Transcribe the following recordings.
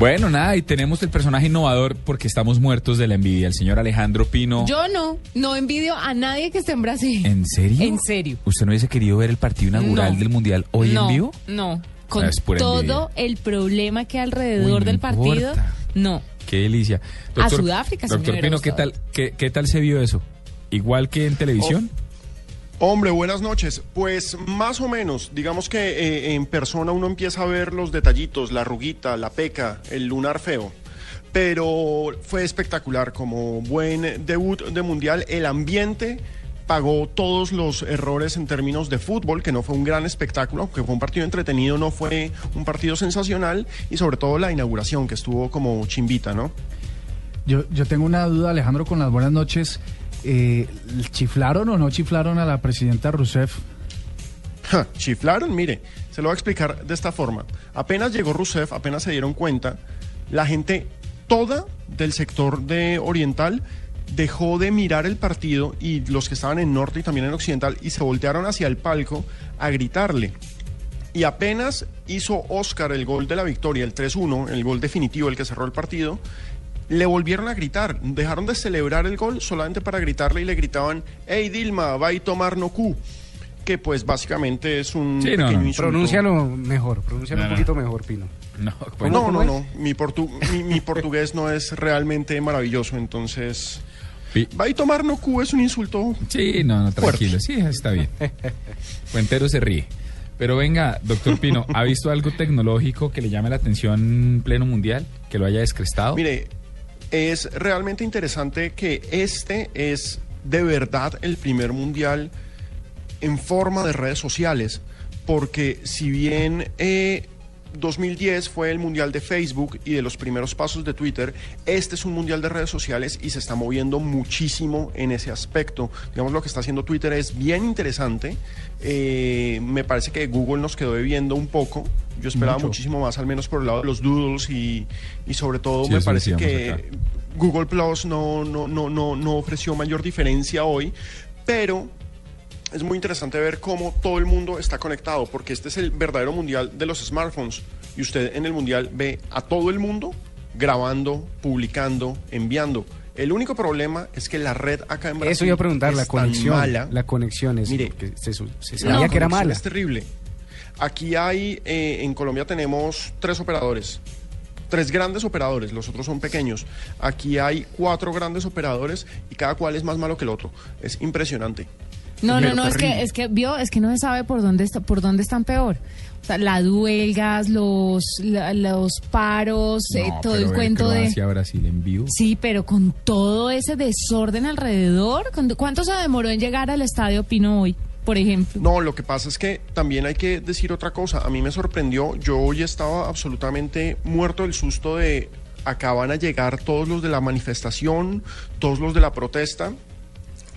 Bueno, nada, y tenemos el personaje innovador porque estamos muertos de la envidia, el señor Alejandro Pino. Yo no, no envidio a nadie que esté en Brasil. ¿En serio? En serio. ¿Usted no hubiese querido ver el partido inaugural No. del Mundial hoy no, en vivo? No, con Es pura todo envidia. el problema que hay alrededor Uy, del partido, importa. no. Qué delicia. A Sudáfrica me Doctor hubiera Pino, ¿qué tal, qué, qué tal se vio eso? ¿Igual que en televisión? Hombre, buenas noches. Pues más o menos, digamos que eh, en persona uno empieza a ver los detallitos, la arruguita, la peca, el lunar feo. Pero fue espectacular, como buen debut de mundial, el ambiente pagó todos los errores en términos de fútbol, que no fue un gran espectáculo, que fue un partido entretenido, no fue un partido sensacional, y sobre todo la inauguración, que estuvo como chimbita, ¿no? Yo, yo tengo una duda, Alejandro, con las buenas noches. Eh, ¿Chiflaron o no chiflaron a la presidenta Rousseff? Chiflaron, mire, se lo voy a explicar de esta forma. Apenas llegó Rousseff, apenas se dieron cuenta, la gente toda del sector de Oriental dejó de mirar el partido y los que estaban en Norte y también en Occidental y se voltearon hacia el palco a gritarle. Y apenas hizo Oscar el gol de la victoria, el 3-1, el gol definitivo, el que cerró el partido, le volvieron a gritar. Dejaron de celebrar el gol solamente para gritarle y le gritaban, hey Dilma, va y tomar no cu", Que pues básicamente es un Sí, no, pequeño no. insulto. Pronúncialo mejor, pronúncialo No, un no. poquito mejor, Pino. No, Pues no, ¿Cómo no, no. Mi, portu- mi, mi portugués no es realmente maravilloso, entonces... Va y tomar no cu es un insulto Sí, no, no, Fuerte. tranquilo, sí, está bien. Fuentero se ríe. Pero venga, doctor Pino, ¿ha visto algo tecnológico que le llame la atención en pleno mundial? ¿Que lo haya descrestado? Mire, es realmente interesante que este es de verdad el primer mundial en forma de redes sociales, porque si bien eh, 2010 fue el mundial de Facebook y de los primeros pasos de Twitter, este es un mundial de redes sociales y se está moviendo muchísimo en ese aspecto. Digamos, lo que está haciendo Twitter es bien interesante. Eh, me parece que Google nos quedó debiendo un poco. Yo esperaba Mucho. muchísimo más, al menos por el lado de los doodles y, y sobre todo Sí, me parece que acá. Google Plus no, no, no, no, no ofreció mayor diferencia hoy, pero es muy interesante ver cómo todo el mundo está conectado, porque este es el verdadero mundial de los smartphones. Y usted en el mundial ve a todo el mundo grabando, publicando, enviando. El único problema es que la red acá en Brasil Eso iba a preguntar, la es tan conexión. mala. La conexión es. Mire, se, La sabía que era mala. Es terrible. Aquí hay, eh, en Colombia tenemos tres operadores. Tres grandes operadores, los otros son pequeños. Aquí hay cuatro grandes operadores y cada cual es más malo que el otro. Es impresionante. No, no, no, es que, es que vio, es que no se sabe por dónde está, por dónde están peor. O sea, las huelgas, los, la- los paros, eh, todo pero el cuento de. Croacia, Brasil en vivo. Sí, pero con todo ese desorden alrededor, ¿con- ¿cuánto se demoró en llegar al estadio Pino hoy, por ejemplo? No, lo que pasa es que también hay que decir otra cosa. A mí me sorprendió, yo hoy estaba absolutamente muerto del susto de acá van a llegar todos los de la manifestación, todos los de la protesta.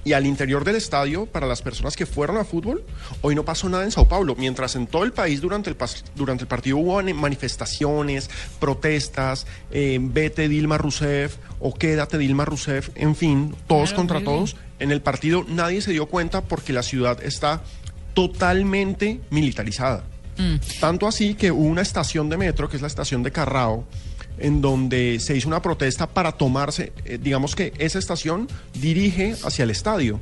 Y al interior del estadio, para las personas que fueron a fútbol, hoy no pasó nada en Sao Paulo. Mientras en todo el país durante el, pas- durante el partido hubo mani- manifestaciones, protestas, eh, vete Dilma Rousseff o quédate Dilma Rousseff, en fin, todos Claro, contra todos. En el partido nadie se dio cuenta porque la ciudad está totalmente militarizada. Mm. Tanto así que hubo una estación de metro, que es la estación de Carrao, en donde se hizo una protesta para tomarse, eh, digamos que esa estación dirige hacia el estadio,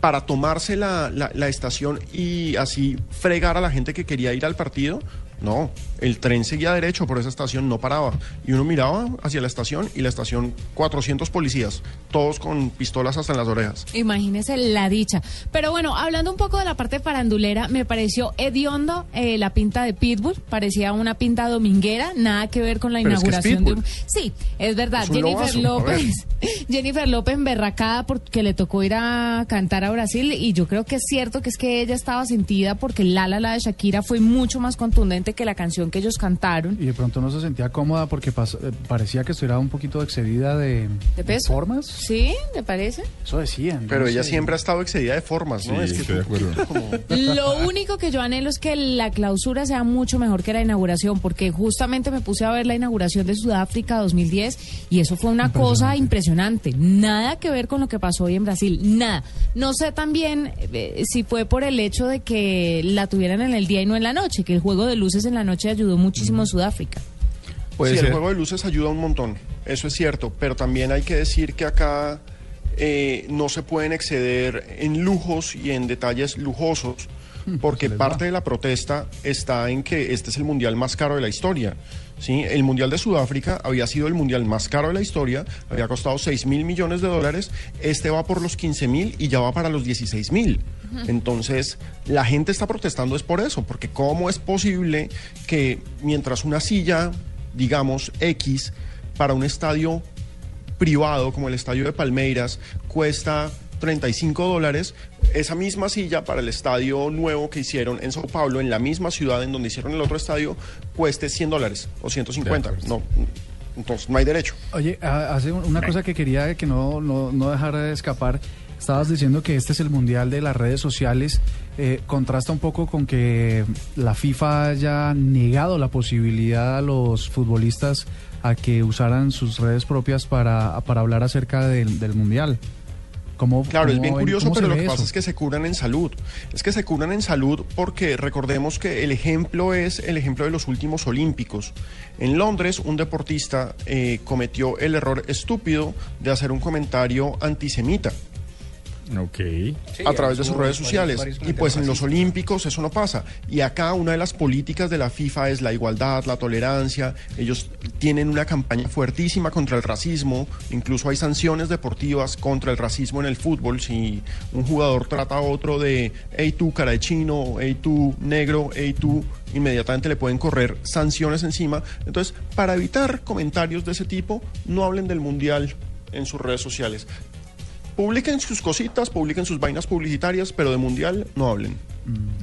para tomarse la, la- la estación y así fregar a la gente que quería ir al partido. No, el tren seguía derecho por esa estación, no paraba. Y uno miraba hacia la estación y la estación 400 policías, todos con pistolas hasta en las orejas. Imagínese la dicha. Pero bueno, hablando un poco de la parte farandulera, me pareció hediondo eh, la pinta de Pitbull. Parecía una pinta dominguera, nada que ver con la Pero es que es inauguración de un... Sí, es verdad. Es un Jennifer lobazo. López, Jennifer López emberracada porque le tocó ir a cantar a Brasil y yo creo que es cierto que es que ella estaba sentida porque La La La de Shakira fue mucho más contundente que la canción que ellos cantaron. Y de pronto no se sentía cómoda porque pas- eh, parecía que estuviera un poquito excedida de, ¿De peso? formas. ¿Sí? ¿Te parece? Eso decían. Pero no ella sé. siempre ha estado excedida de formas, ¿no? Sí, es que estoy de acuerdo. como- Lo único que yo anhelo es que la clausura sea mucho mejor que la inauguración, porque justamente me puse a ver la inauguración de Sudáfrica 2010 y eso fue una cosa impresionante. Nada que ver con lo que pasó hoy en Brasil, nada. No sé también eh, si fue por el hecho de que la tuvieran en el día y no en la noche, que el juego de luces en la noche ayudó muchísimo a Sudáfrica. Sí, ser. el juego de luces ayuda un montón, eso es cierto, pero también hay que decir que acá eh, no se pueden exceder en lujos y en detalles lujosos, porque parte de la protesta está en que este es el mundial más caro de la historia. ¿sí? El mundial de Sudáfrica había sido el mundial más caro de la historia, había costado 6 mil millones de dólares, este va por los 15 mil y ya va para los 16 mil. Entonces, la gente está protestando es por eso, porque ¿cómo es posible que mientras una silla, digamos, X, para un estadio privado como el estadio de Palmeiras cuesta 35 dólares, esa misma silla para el estadio nuevo que hicieron en Sao Paulo, en la misma ciudad en donde hicieron el otro estadio, cueste 100 dólares o 150. De acuerdo. No, entonces no hay derecho. Oye, a- hace un- una cosa que quería que no, no, no dejara de escapar. Estabas diciendo que este es el mundial de las redes sociales. Eh, contrasta un poco con que la FIFA haya negado la posibilidad a los futbolistas a que usaran sus redes propias para, para hablar acerca del, del mundial. ¿Cómo, Claro, es bien curioso, pero lo que eso? pasa es que se curan en salud. Es que se curan en salud porque recordemos que el ejemplo es el ejemplo de los últimos Olímpicos. En Londres, un deportista eh, cometió el error estúpido de hacer un comentario antisemita. Ok. a través de sus redes sociales. y pues en los Olímpicos eso no pasa. Y acá una de las políticas de la FIFA es la igualdad, la tolerancia. Ellos tienen una campaña fuertísima contra el racismo. Incluso hay sanciones deportivas contra el racismo en el fútbol. Si un jugador trata a otro de, hey tú cara de chino, hey tú negro, hey tú, inmediatamente le pueden correr sanciones encima. Entonces, para evitar comentarios de ese tipo, no hablen del Mundial en sus redes sociales. Publiquen sus cositas, publiquen sus vainas publicitarias, pero de mundial no hablen.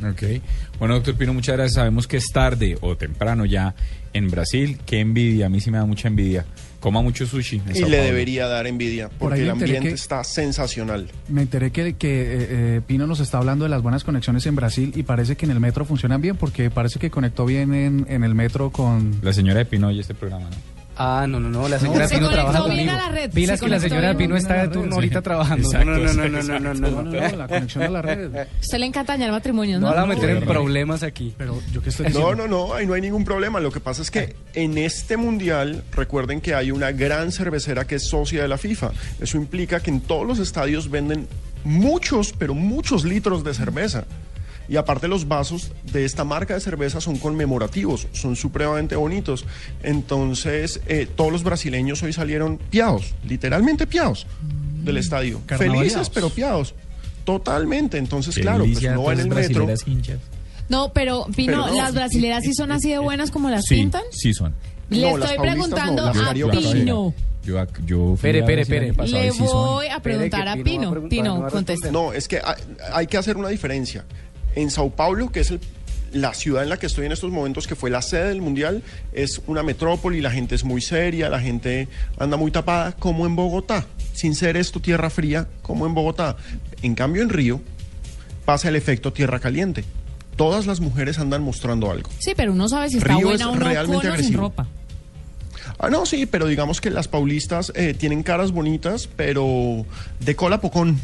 Ok. Bueno, doctor Pino, muchas gracias. Sabemos que es tarde o temprano ya en Brasil. Qué envidia, a mí sí me da mucha envidia. Coma mucho sushi. en Y Sao le Paulo. debería dar envidia, Por porque el ambiente que- está sensacional. Me enteré que, que eh, eh, Pino nos está hablando de las buenas conexiones en Brasil y parece que en el metro funcionan bien porque parece que conectó bien en, en el metro con... La señora de Pino oye este programa, ¿no? Ah, no, no, no, la señora Se Pino trabaja conmigo. Pilas que la señora Pino está de turno ahorita trabajando. No, no, no, no, no, no, no, No, no. no, no, la conexión a la red. Usted le encanta dañar matrimonios, No ¿no? la meter en problemas aquí. Pero yo que estoy No, diciendo... no, no, ahí no hay ningún problema. Lo que pasa es que en este mundial, recuerden que hay una gran cervecera que es socia de la FIFA. Eso implica que en todos los estadios venden muchos, pero muchos litros de cerveza. Y aparte los vasos de esta marca de cerveza son conmemorativos, son supremamente bonitos. Entonces, eh, todos los brasileños hoy salieron piados, literalmente piados del estadio. Felices, pero piados. Totalmente. Entonces, claro, pues va en el metro. hinchas. No, pero Pino, Pero no. ¿las brasileras sí son así de buenas como las Sí, pintan? sí son. Le No, estoy no, preguntando a. Pino. Yo, Pere, pere, pere. Le voy a preguntar a Pino Pino. preguntar, no. No, es que hay, hay que hacer una diferencia. En Sao Paulo, que es el- la ciudad en la que estoy en estos momentos, que fue la sede del Mundial, es una metrópoli, la gente es muy seria, la gente anda muy tapada, como en Bogotá. Sin ser esto tierra fría, como en Bogotá. En cambio, en Río pasa el efecto tierra caliente. Todas las mujeres andan mostrando algo. Sí, pero uno sabe si está Río buena es o no realmente con o sin ropa. Ah, no, sí, pero digamos que las paulistas eh, tienen caras bonitas, pero de cola pocón.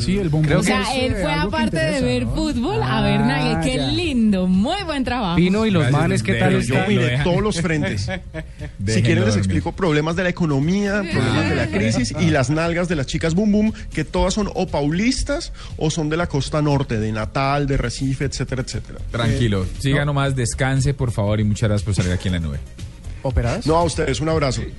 Sí, el bombón Creo O sea, él fue aparte de ver ¿no? fútbol a Ah, ver Nagel. Qué ya. lindo, muy buen trabajo. Pino y los Gracias, manes, ¿qué tal yo miré todos los frentes. si quieren les explico problemas de la economía, problemas de la crisis y las nalgas de las chicas boom boom, que todas son o paulistas o son de la costa norte, de Natal, de Recife, etcétera, etcétera. Tranquilo, Eh, siga nomás, descanse por favor y muchas gracias por salir aquí en la nube. ¿Operadas? No, a ustedes un abrazo.